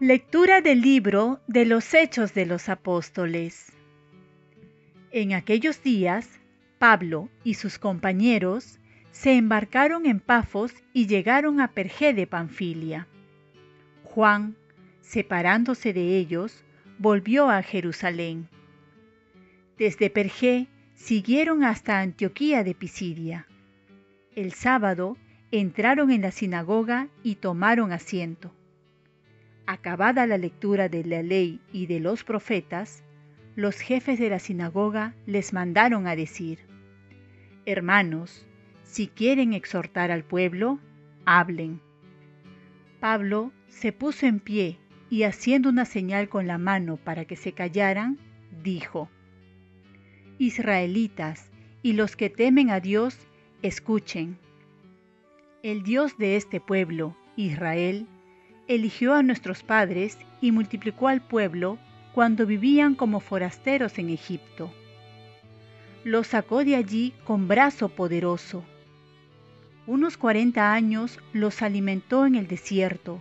Lectura del libro de los Hechos de los Apóstoles. En aquellos días, Pablo y sus compañeros se embarcaron en Pafos y llegaron a Pergé de Panfilia. Juan, separándose de ellos, volvió a Jerusalén. Desde Pergé siguieron hasta Antioquía de Pisidia. El sábado entraron en la sinagoga y tomaron asiento. Acabada la lectura de la ley y de los profetas, los jefes de la sinagoga les mandaron a decir, Hermanos, si quieren exhortar al pueblo, hablen. Pablo se puso en pie y haciendo una señal con la mano para que se callaran, dijo, Israelitas y los que temen a Dios, escuchen. El Dios de este pueblo, Israel, eligió a nuestros padres y multiplicó al pueblo cuando vivían como forasteros en Egipto. Los sacó de allí con brazo poderoso. Unos cuarenta años los alimentó en el desierto,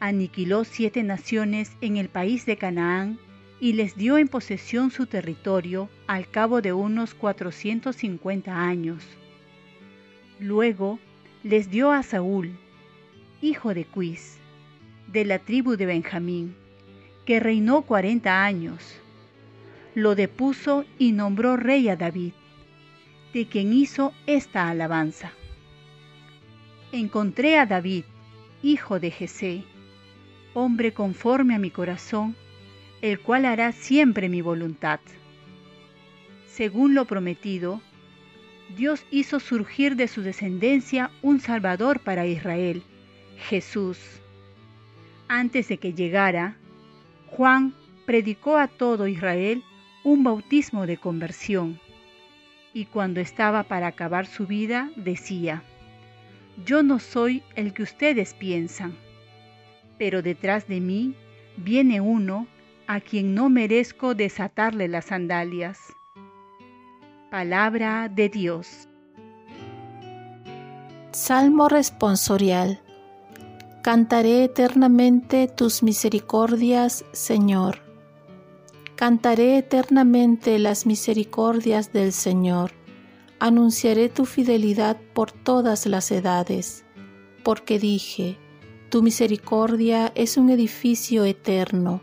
aniquiló siete naciones en el país de Canaán y les dio en posesión su territorio al cabo de unos 450 años. Luego les dio a Saúl, hijo de Cuis, de la tribu de Benjamín, que reinó cuarenta años. Lo depuso y nombró rey a David, de quien hizo esta alabanza. Encontré a David, hijo de Jesé, hombre conforme a mi corazón, el cual hará siempre mi voluntad. Según lo prometido, Dios hizo surgir de su descendencia un Salvador para Israel, Jesús antes de que llegara, Juan predicó a todo Israel un bautismo de conversión. Y cuando estaba para acabar su vida, decía, Yo no soy el que ustedes piensan, pero detrás de mí viene uno a quien no merezco desatarle las sandalias. Palabra de Dios. Salmo responsorial. Cantaré eternamente tus misericordias, Señor. Cantaré eternamente las misericordias del Señor. Anunciaré tu fidelidad por todas las edades, porque dije, tu misericordia es un edificio eterno,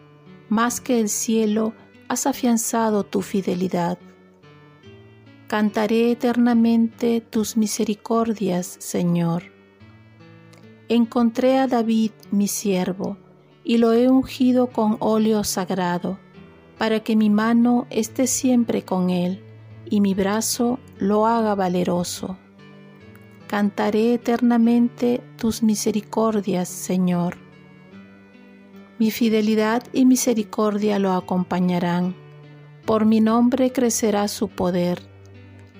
más que el cielo has afianzado tu fidelidad. Cantaré eternamente tus misericordias, Señor encontré a David mi siervo, y lo he ungido con óleo sagrado, para que mi mano esté siempre con él, y mi brazo lo haga valeroso. Cantaré eternamente tus misericordias, Señor. Mi fidelidad y misericordia lo acompañarán. Por mi nombre crecerá su poder.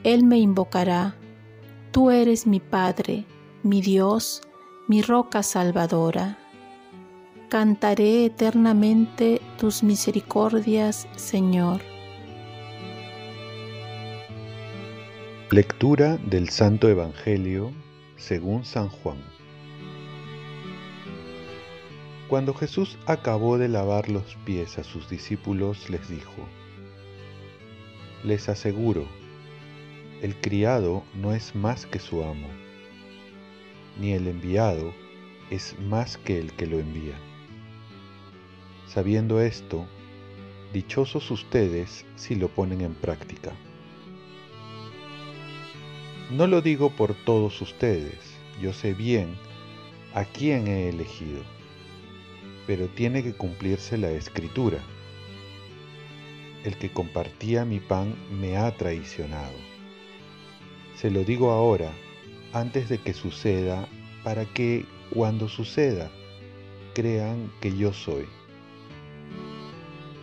Él me invocará. Tú eres mi Padre, mi Dios, mi roca salvadora. Cantaré eternamente tus misericordias, Señor. Lectura del Santo Evangelio según San Juan. Cuando Jesús acabó de lavar los pies a sus discípulos, les dijo, Les aseguro, el criado no es más que su amo ni el enviado es más que el que lo envía. Sabiendo esto, dichosos ustedes si lo ponen en práctica. No lo digo por todos ustedes, yo sé bien a quién he elegido, pero tiene que cumplirse la escritura. El que compartía mi pan me ha traicionado. Se lo digo ahora antes de que suceda para que cuando suceda crean que yo soy.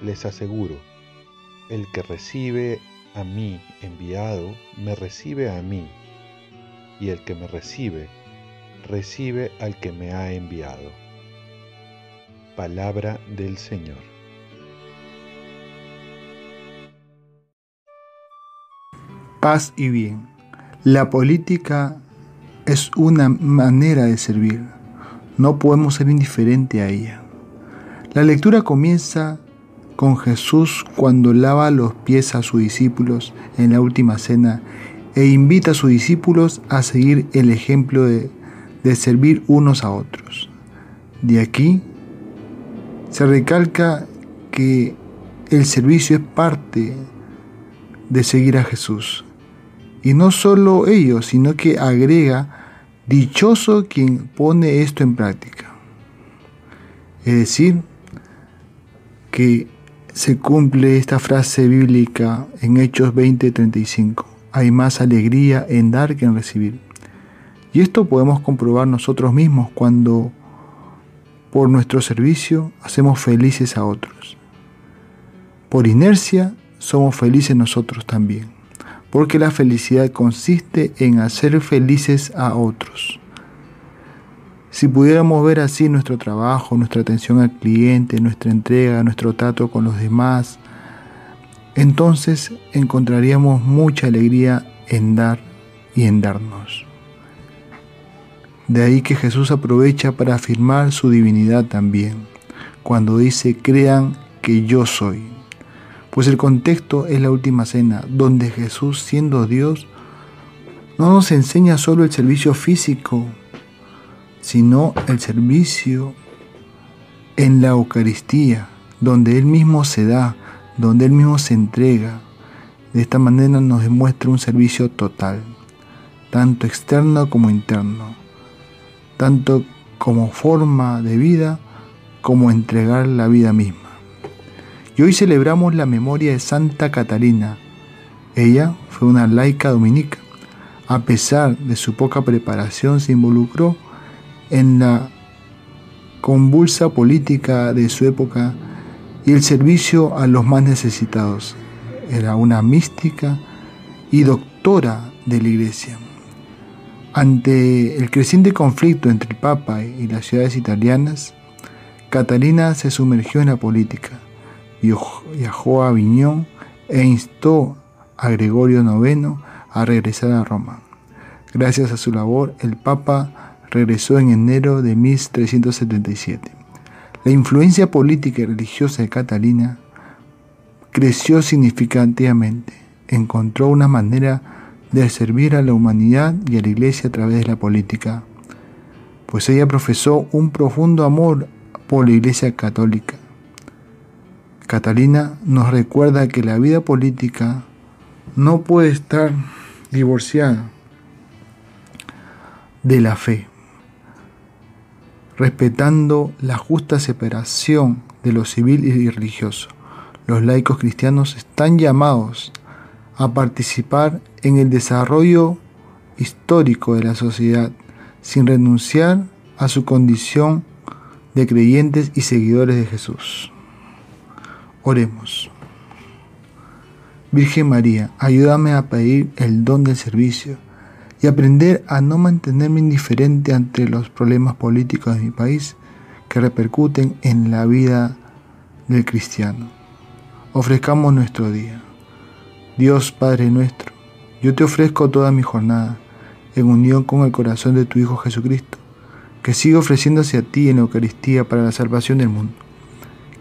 Les aseguro, el que recibe a mí enviado, me recibe a mí, y el que me recibe, recibe al que me ha enviado. Palabra del Señor. Paz y bien. La política es una manera de servir. No podemos ser indiferente a ella. La lectura comienza con Jesús cuando lava los pies a sus discípulos en la última cena e invita a sus discípulos a seguir el ejemplo de, de servir unos a otros. De aquí se recalca que el servicio es parte de seguir a Jesús. Y no solo ellos, sino que agrega, dichoso quien pone esto en práctica. Es decir, que se cumple esta frase bíblica en Hechos 20:35. Hay más alegría en dar que en recibir. Y esto podemos comprobar nosotros mismos cuando por nuestro servicio hacemos felices a otros. Por inercia somos felices nosotros también, porque la felicidad consiste en hacer felices a otros. Si pudiéramos ver así nuestro trabajo, nuestra atención al cliente, nuestra entrega, nuestro trato con los demás, entonces encontraríamos mucha alegría en dar y en darnos. De ahí que Jesús aprovecha para afirmar su divinidad también, cuando dice, crean que yo soy. Pues el contexto es la última cena, donde Jesús, siendo Dios, no nos enseña solo el servicio físico, sino el servicio en la Eucaristía, donde Él mismo se da, donde Él mismo se entrega. De esta manera nos demuestra un servicio total, tanto externo como interno, tanto como forma de vida como entregar la vida misma. Y hoy celebramos la memoria de Santa Catalina. Ella fue una laica dominica. A pesar de su poca preparación, se involucró en la convulsa política de su época y el servicio a los más necesitados. Era una mística y doctora de la Iglesia. Ante el creciente conflicto entre el Papa y las ciudades italianas, Catalina se sumergió en la política, viajó a Aviñón e instó a Gregorio IX a regresar a Roma. Gracias a su labor, el Papa regresó en enero de 1377. La influencia política y religiosa de Catalina creció significativamente. Encontró una manera de servir a la humanidad y a la iglesia a través de la política, pues ella profesó un profundo amor por la iglesia católica. Catalina nos recuerda que la vida política no puede estar divorciada de la fe respetando la justa separación de lo civil y religioso. Los laicos cristianos están llamados a participar en el desarrollo histórico de la sociedad sin renunciar a su condición de creyentes y seguidores de Jesús. Oremos. Virgen María, ayúdame a pedir el don del servicio y aprender a no mantenerme indiferente ante los problemas políticos de mi país que repercuten en la vida del cristiano. Ofrezcamos nuestro día. Dios Padre nuestro, yo te ofrezco toda mi jornada en unión con el corazón de tu Hijo Jesucristo, que siga ofreciéndose a ti en la Eucaristía para la salvación del mundo.